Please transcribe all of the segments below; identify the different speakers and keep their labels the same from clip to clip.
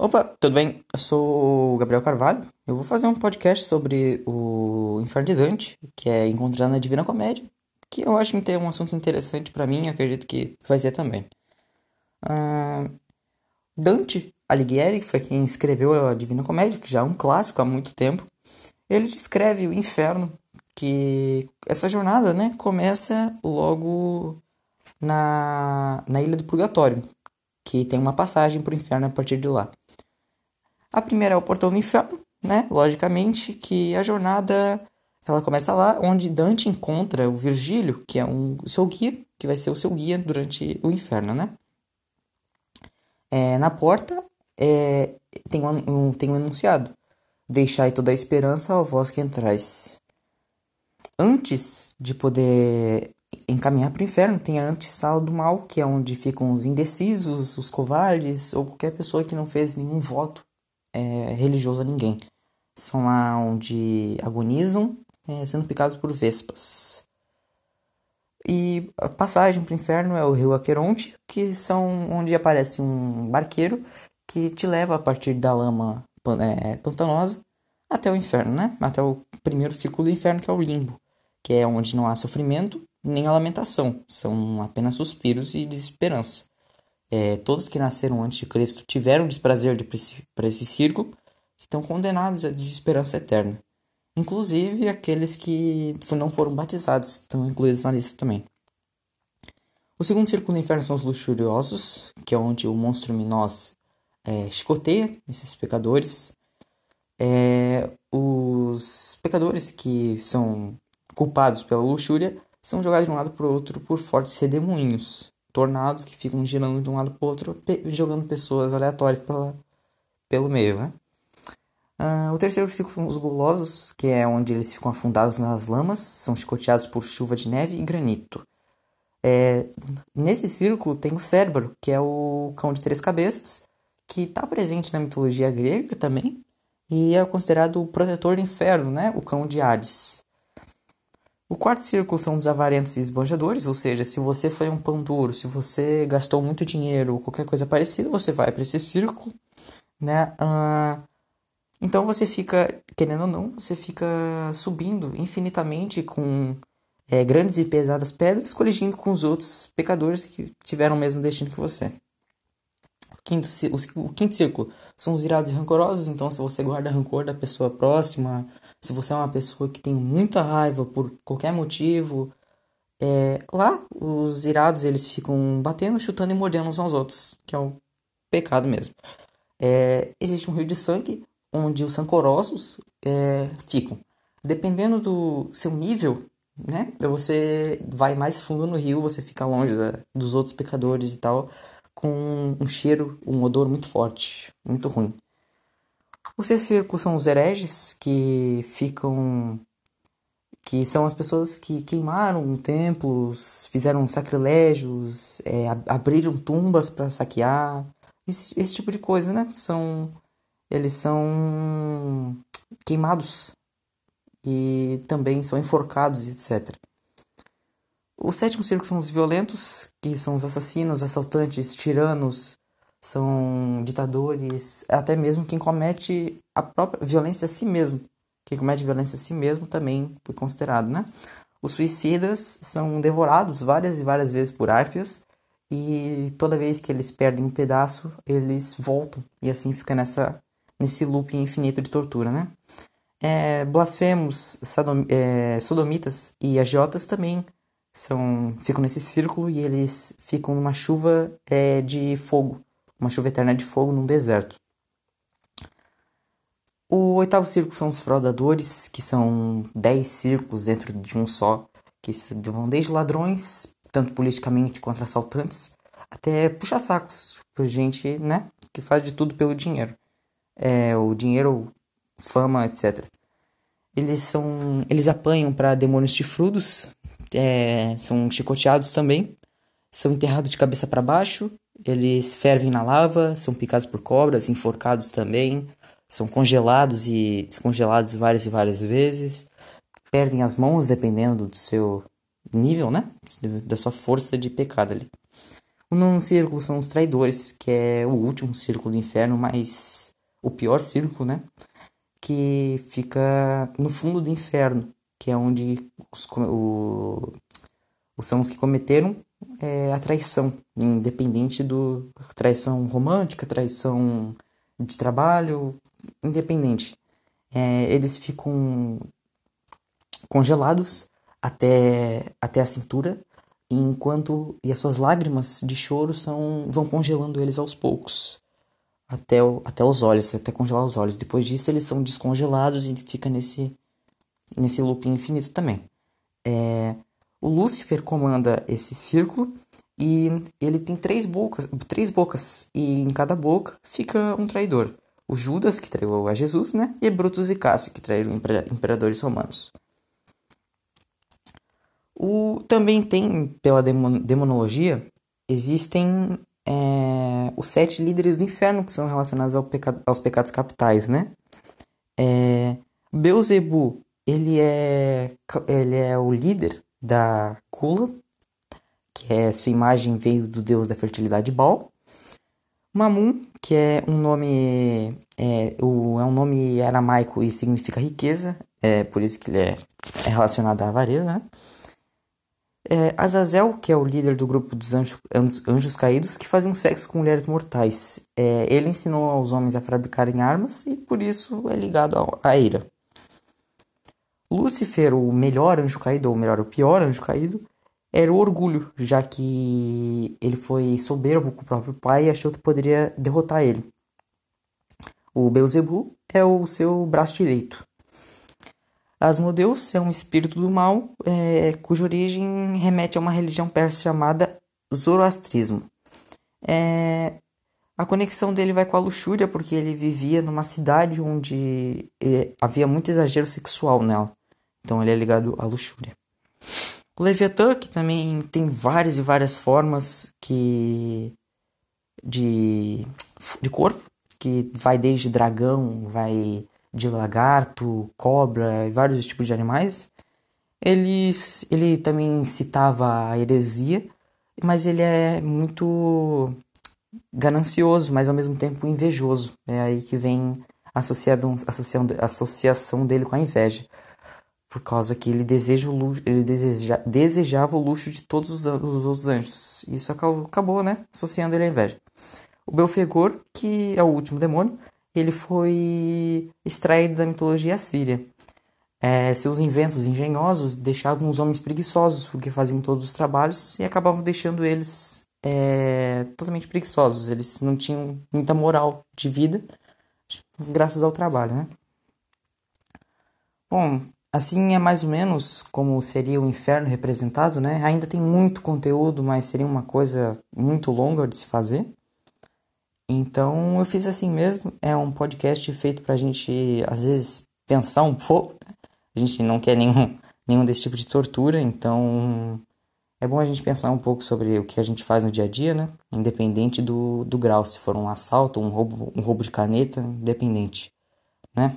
Speaker 1: Opa, tudo bem? Eu sou o Gabriel Carvalho. Eu vou fazer um podcast sobre o Inferno de Dante, que é Encontrando a Divina Comédia, que eu acho que tem um assunto interessante para mim, acredito que vai ser também. Uh, Dante Alighieri, que foi quem escreveu a Divina Comédia, que já é um clássico há muito tempo, ele descreve o inferno, que essa jornada né, começa logo na, na Ilha do Purgatório, que tem uma passagem para o inferno a partir de lá. A primeira é o portão do inferno, né? Logicamente que a jornada ela começa lá onde Dante encontra o Virgílio, que é um seu guia, que vai ser o seu guia durante o inferno, né? É, na porta é, tem, um, tem um enunciado: Deixai toda a esperança ao vós que entrais. Antes de poder encaminhar para o inferno, tem a antessala do mal, que é onde ficam os indecisos, os covardes ou qualquer pessoa que não fez nenhum voto é, religioso a ninguém. São lá onde agonizam, é, sendo picados por vespas. E a passagem para o inferno é o rio Aqueronte, que são onde aparece um barqueiro que te leva a partir da lama é, pantanosa até o inferno, né? Até o primeiro círculo do inferno, que é o limbo, que é onde não há sofrimento nem a lamentação, são apenas suspiros e desesperança. É, todos que nasceram antes de Cristo tiveram desprazer de para esse círculo, estão condenados à desesperança eterna. Inclusive aqueles que não foram batizados estão incluídos na lista também. O segundo círculo do inferno são os luxuriosos, que é onde o monstro Minós é, chicoteia esses pecadores. É, os pecadores que são culpados pela luxúria são jogados de um lado para o outro por fortes redemoinhos tornados que ficam girando de um lado para o outro, jogando pessoas aleatórias pela, pelo meio, né? Uh, o terceiro ciclo são os gulosos, que é onde eles ficam afundados nas lamas, são chicoteados por chuva de neve e granito. É, nesse círculo tem o Cérbero, que é o cão de três cabeças, que está presente na mitologia grega também, e é considerado o protetor do inferno, né? o cão de Hades. O quarto círculo são os avarentos e esbanjadores, ou seja, se você foi um pão duro, se você gastou muito dinheiro ou qualquer coisa parecida, você vai para esse círculo, né? Uh, então você fica, querendo ou não, você fica subindo infinitamente com é, grandes e pesadas pedras, colidindo com os outros pecadores que tiveram o mesmo destino que você. Quinto, o quinto círculo são os irados e rancorosos, então se você guarda rancor da pessoa próxima, se você é uma pessoa que tem muita raiva por qualquer motivo, é, lá os irados eles ficam batendo, chutando e mordendo uns aos outros, que é um pecado mesmo. É, existe um rio de sangue onde os rancorosos é, ficam. Dependendo do seu nível, né? Você vai mais fundo no rio, você fica longe da, dos outros pecadores e tal, com um cheiro, um odor muito forte, muito ruim. Os círculos são os hereges que ficam que são as pessoas que queimaram templos, fizeram sacrilégios, é, abriram tumbas para saquear, esse, esse, tipo de coisa, né? São eles são queimados e também são enforcados, etc. O sétimo círculo são os violentos, que são os assassinos, assaltantes, tiranos, são ditadores, até mesmo quem comete a própria violência a si mesmo. Quem comete violência a si mesmo também foi considerado, né? Os suicidas são devorados várias e várias vezes por árpias e toda vez que eles perdem um pedaço, eles voltam e assim fica nessa nesse loop infinito de tortura, né? É, blasfemos, sadom, é, sodomitas e agiotas também são ficam nesse círculo e eles ficam numa chuva é, de fogo uma chuva eterna de fogo num deserto. O oitavo círculo são os fraudadores, que são dez círculos dentro de um só, que vão desde ladrões, tanto politicamente quanto assaltantes, até puxa-sacos, por gente, né, que faz de tudo pelo dinheiro. É, o dinheiro, fama, etc. Eles são, eles apanham para demônios chifrudos, é, são chicoteados também, são enterrados de cabeça para baixo eles fervem na lava, são picados por cobras, enforcados também, são congelados e descongelados várias e várias vezes, perdem as mãos dependendo do seu nível, né? Da sua força de pecado ali. O nono círculo são os traidores, que é o último círculo do inferno, mas o pior círculo, né? Que fica no fundo do inferno, que é onde os, o, são os que cometeram é, a traição, independente do traição romântica, traição de trabalho, independente. É, eles ficam congelados até, até a cintura, enquanto e as suas lágrimas de choro são vão congelando eles aos poucos até, até os olhos, até congelar os olhos. Depois disso eles são descongelados e fica nesse nesse loop infinito também. É, o Lúcifer comanda esse círculo e ele tem três bocas, três bocas e em cada boca fica um traidor. O Judas, que traiu a Jesus, né? E Brutus e Cássio, que traíram imperadores romanos. O, também tem, pela demon, demonologia, existem é, os sete líderes do inferno que são relacionados ao peca, aos pecados capitais, né? É, Beuzebu, ele é, ele é o líder da Kula, que é sua imagem veio do deus da fertilidade Baal. Mamun, que é um nome é, o, é um nome aramaico e significa riqueza, é por isso que ele é, é relacionado à avareza, né? É, Azazel, que é o líder do grupo dos anjos, anjos caídos, que faziam sexo com mulheres mortais. É, ele ensinou aos homens a fabricarem armas e por isso é ligado à ira. Lúcifer, o melhor anjo caído, ou melhor, o pior anjo caído, era o orgulho, já que ele foi soberbo com o próprio pai e achou que poderia derrotar ele. O Beuzebu é o seu braço direito. Asmodeus é um espírito do mal, é, cuja origem remete a uma religião persa chamada Zoroastrismo. É, a conexão dele vai com a luxúria, porque ele vivia numa cidade onde é, havia muito exagero sexual nela. Então ele é ligado à luxúria. O Leviatã, que também tem várias e várias formas que de, de corpo, que vai desde dragão, vai de lagarto, cobra e vários tipos de animais. Ele, ele também citava a heresia, mas ele é muito ganancioso, mas ao mesmo tempo invejoso. É aí que vem a associação dele com a inveja. Por causa que ele, deseja luxo, ele deseja, desejava o luxo de todos os, os outros anjos. Isso acabou, né? Associando ele à inveja. O Belfegor, que é o último demônio, ele foi extraído da mitologia assíria. É, seus inventos engenhosos deixavam os homens preguiçosos, porque faziam todos os trabalhos e acabavam deixando eles é, totalmente preguiçosos. Eles não tinham muita moral de vida, graças ao trabalho, né? Bom, assim é mais ou menos como seria o inferno representado, né? Ainda tem muito conteúdo, mas seria uma coisa muito longa de se fazer. Então eu fiz assim mesmo. É um podcast feito pra gente, às vezes, pensar um pouco. A gente não quer nenhum, nenhum desse tipo de tortura, então é bom a gente pensar um pouco sobre o que a gente faz no dia a dia, né? Independente do, do grau, se for um assalto, um roubo, um roubo de caneta, independente, né?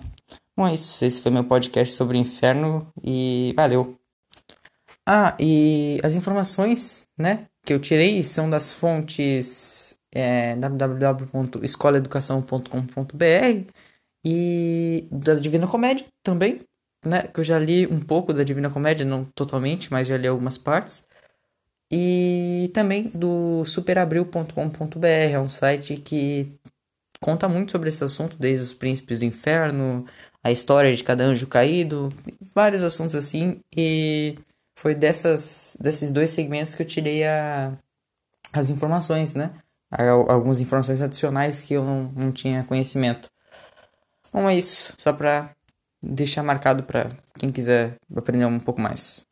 Speaker 1: Bom, é isso. Esse foi meu podcast sobre o inferno e valeu. Ah, e as informações, né, que eu tirei são das fontes é, www.escolaeducação.com.br e da Divina Comédia também, né? Que eu já li um pouco da Divina Comédia, não totalmente, mas já li algumas partes. E também do superabril.com.br, é um site que conta muito sobre esse assunto, desde os príncipes do inferno, a história de cada anjo caído, vários assuntos assim. E foi dessas, desses dois segmentos que eu tirei a, as informações, né? algumas informações adicionais que eu não, não tinha conhecimento. Bom, é isso. Só para deixar marcado para quem quiser aprender um pouco mais.